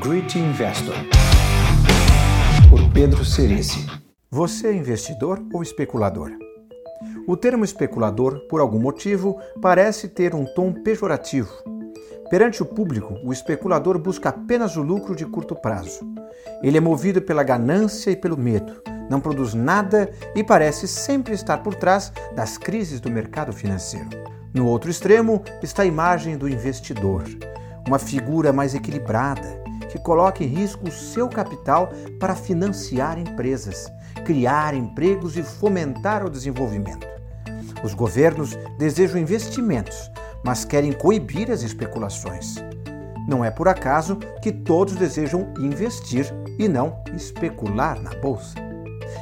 Great Investor, por Pedro Cerici. Você é investidor ou especulador? O termo especulador, por algum motivo, parece ter um tom pejorativo. Perante o público, o especulador busca apenas o lucro de curto prazo. Ele é movido pela ganância e pelo medo, não produz nada e parece sempre estar por trás das crises do mercado financeiro. No outro extremo está a imagem do investidor, uma figura mais equilibrada, que coloca em risco o seu capital para financiar empresas, criar empregos e fomentar o desenvolvimento. Os governos desejam investimentos, mas querem coibir as especulações. Não é por acaso que todos desejam investir e não especular na bolsa.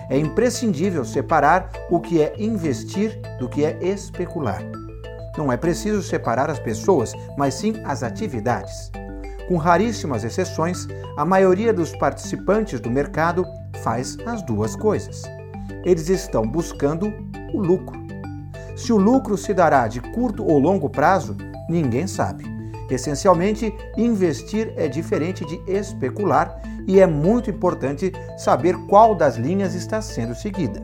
É imprescindível separar o que é investir do que é especular. Não é preciso separar as pessoas, mas sim as atividades. Com raríssimas exceções, a maioria dos participantes do mercado faz as duas coisas. Eles estão buscando o lucro. Se o lucro se dará de curto ou longo prazo, ninguém sabe. Essencialmente, investir é diferente de especular e é muito importante saber qual das linhas está sendo seguida.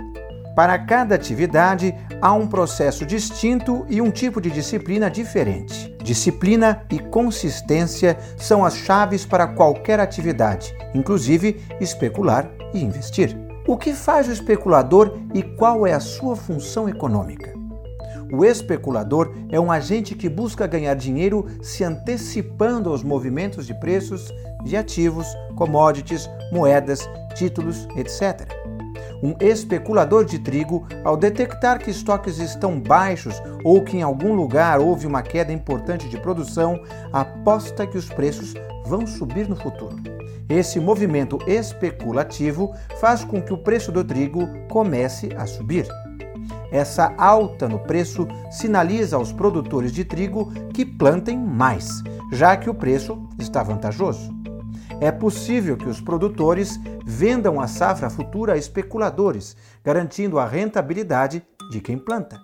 Para cada atividade, há um processo distinto e um tipo de disciplina diferente. Disciplina e consistência são as chaves para qualquer atividade, inclusive especular e investir. O que faz o especulador e qual é a sua função econômica? O especulador é um agente que busca ganhar dinheiro se antecipando aos movimentos de preços de ativos, commodities, moedas, títulos, etc um especulador de trigo, ao detectar que estoques estão baixos ou que em algum lugar houve uma queda importante de produção, aposta que os preços vão subir no futuro. Esse movimento especulativo faz com que o preço do trigo comece a subir. Essa alta no preço sinaliza aos produtores de trigo que plantem mais, já que o preço está vantajoso é possível que os produtores vendam a safra futura a especuladores, garantindo a rentabilidade de quem planta.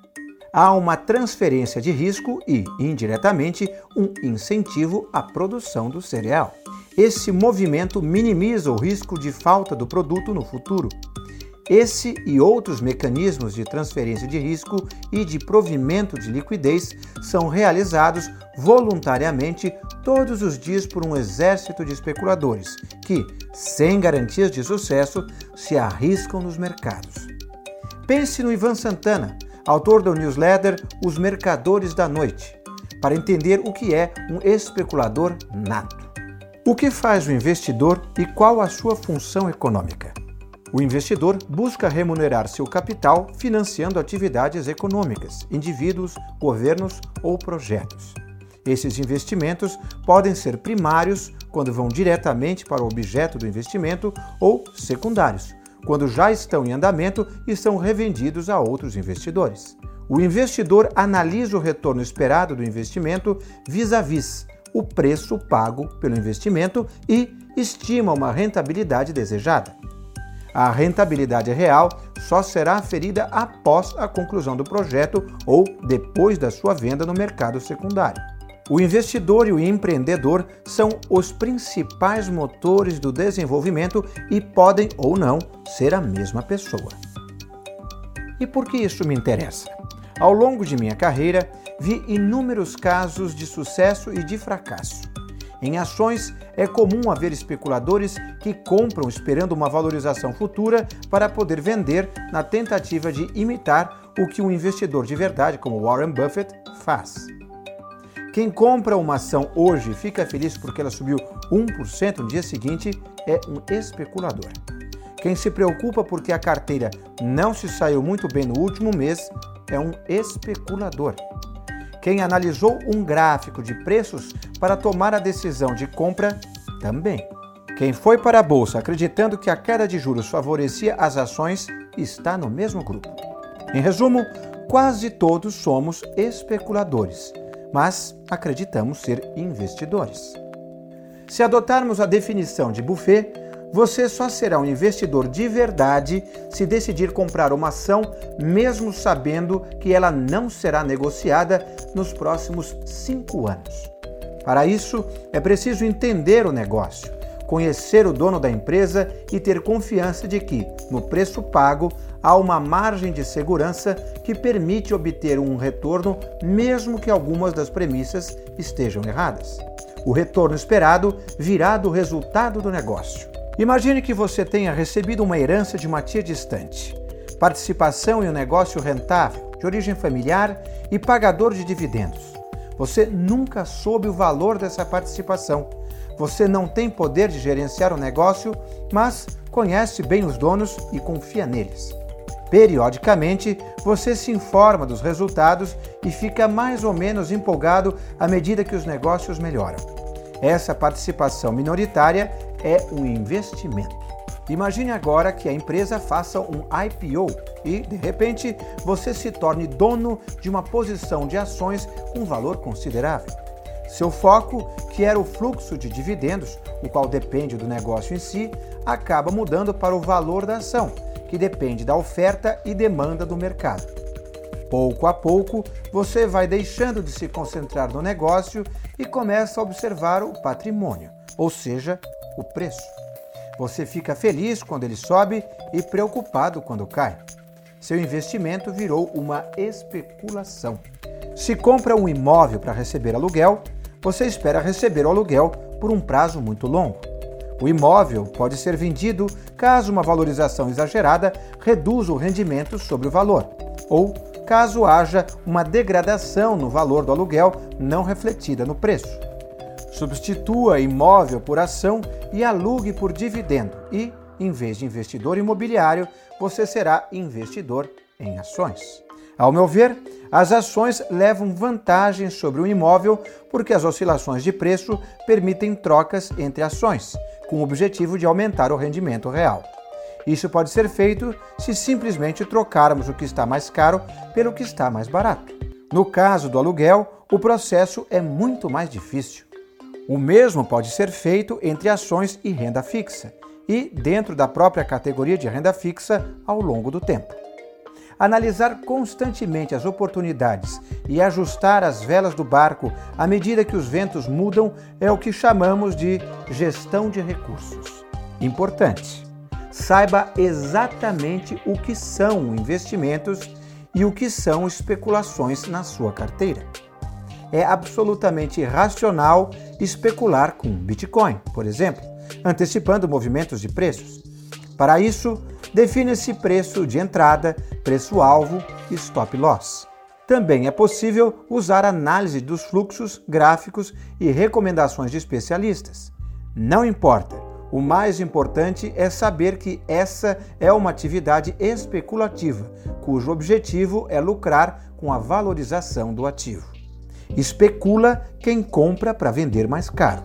Há uma transferência de risco e, indiretamente, um incentivo à produção do cereal. Esse movimento minimiza o risco de falta do produto no futuro. Esse e outros mecanismos de transferência de risco e de provimento de liquidez são realizados voluntariamente todos os dias por um exército de especuladores que, sem garantias de sucesso, se arriscam nos mercados. Pense no Ivan Santana, autor do newsletter Os Mercadores da Noite, para entender o que é um especulador nato. O que faz o investidor e qual a sua função econômica? O investidor busca remunerar seu capital financiando atividades econômicas, indivíduos, governos ou projetos. Esses investimentos podem ser primários, quando vão diretamente para o objeto do investimento, ou secundários, quando já estão em andamento e são revendidos a outros investidores. O investidor analisa o retorno esperado do investimento vis-à-vis -vis o preço pago pelo investimento e estima uma rentabilidade desejada. A rentabilidade real só será aferida após a conclusão do projeto ou depois da sua venda no mercado secundário. O investidor e o empreendedor são os principais motores do desenvolvimento e podem ou não ser a mesma pessoa. E por que isso me interessa? Ao longo de minha carreira, vi inúmeros casos de sucesso e de fracasso. Em ações, é comum haver especuladores que compram esperando uma valorização futura para poder vender na tentativa de imitar o que um investidor de verdade, como Warren Buffett, faz. Quem compra uma ação hoje e fica feliz porque ela subiu 1% no dia seguinte é um especulador. Quem se preocupa porque a carteira não se saiu muito bem no último mês é um especulador. Quem analisou um gráfico de preços para tomar a decisão de compra também. Quem foi para a bolsa acreditando que a queda de juros favorecia as ações está no mesmo grupo. Em resumo, quase todos somos especuladores, mas acreditamos ser investidores. Se adotarmos a definição de Buffet, você só será um investidor de verdade se decidir comprar uma ação, mesmo sabendo que ela não será negociada nos próximos cinco anos. Para isso, é preciso entender o negócio, conhecer o dono da empresa e ter confiança de que, no preço pago, há uma margem de segurança que permite obter um retorno, mesmo que algumas das premissas estejam erradas. O retorno esperado virá do resultado do negócio. Imagine que você tenha recebido uma herança de uma tia distante, participação em um negócio rentável, de origem familiar e pagador de dividendos. Você nunca soube o valor dessa participação você não tem poder de gerenciar o negócio, mas conhece bem os donos e confia neles. Periodicamente, você se informa dos resultados e fica mais ou menos empolgado à medida que os negócios melhoram. Essa participação minoritária é um investimento. Imagine agora que a empresa faça um IPO e, de repente, você se torne dono de uma posição de ações com valor considerável. Seu foco, que era o fluxo de dividendos, o qual depende do negócio em si, acaba mudando para o valor da ação, que depende da oferta e demanda do mercado. Pouco a pouco, você vai deixando de se concentrar no negócio e começa a observar o patrimônio, ou seja, o preço. Você fica feliz quando ele sobe e preocupado quando cai. Seu investimento virou uma especulação. Se compra um imóvel para receber aluguel, você espera receber o aluguel por um prazo muito longo. O imóvel pode ser vendido caso uma valorização exagerada reduza o rendimento sobre o valor, ou caso haja uma degradação no valor do aluguel não refletida no preço. Substitua imóvel por ação e alugue por dividendo, e, em vez de investidor imobiliário, você será investidor em ações. Ao meu ver, as ações levam vantagem sobre o imóvel porque as oscilações de preço permitem trocas entre ações, com o objetivo de aumentar o rendimento real. Isso pode ser feito se simplesmente trocarmos o que está mais caro pelo que está mais barato. No caso do aluguel, o processo é muito mais difícil. O mesmo pode ser feito entre ações e renda fixa, e dentro da própria categoria de renda fixa ao longo do tempo. Analisar constantemente as oportunidades e ajustar as velas do barco à medida que os ventos mudam é o que chamamos de gestão de recursos. Importante: saiba exatamente o que são investimentos e o que são especulações na sua carteira. É absolutamente irracional especular com Bitcoin, por exemplo, antecipando movimentos de preços. Para isso, define-se preço de entrada, preço-alvo e stop loss. Também é possível usar análise dos fluxos, gráficos e recomendações de especialistas. Não importa, o mais importante é saber que essa é uma atividade especulativa, cujo objetivo é lucrar com a valorização do ativo. Especula quem compra para vender mais caro.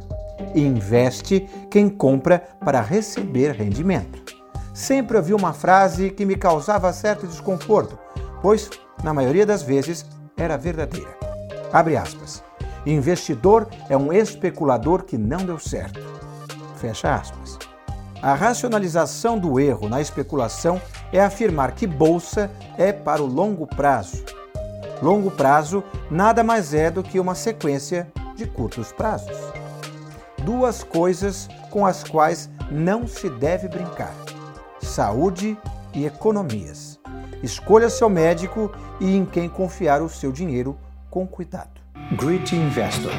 Investe quem compra para receber rendimento sempre ouvi uma frase que me causava certo desconforto, pois, na maioria das vezes, era verdadeira. Abre aspas. Investidor é um especulador que não deu certo. Fecha aspas. A racionalização do erro na especulação é afirmar que bolsa é para o longo prazo. Longo prazo nada mais é do que uma sequência de curtos prazos. Duas coisas com as quais não se deve brincar saúde e economias. Escolha seu médico e em quem confiar o seu dinheiro com cuidado. Great Investor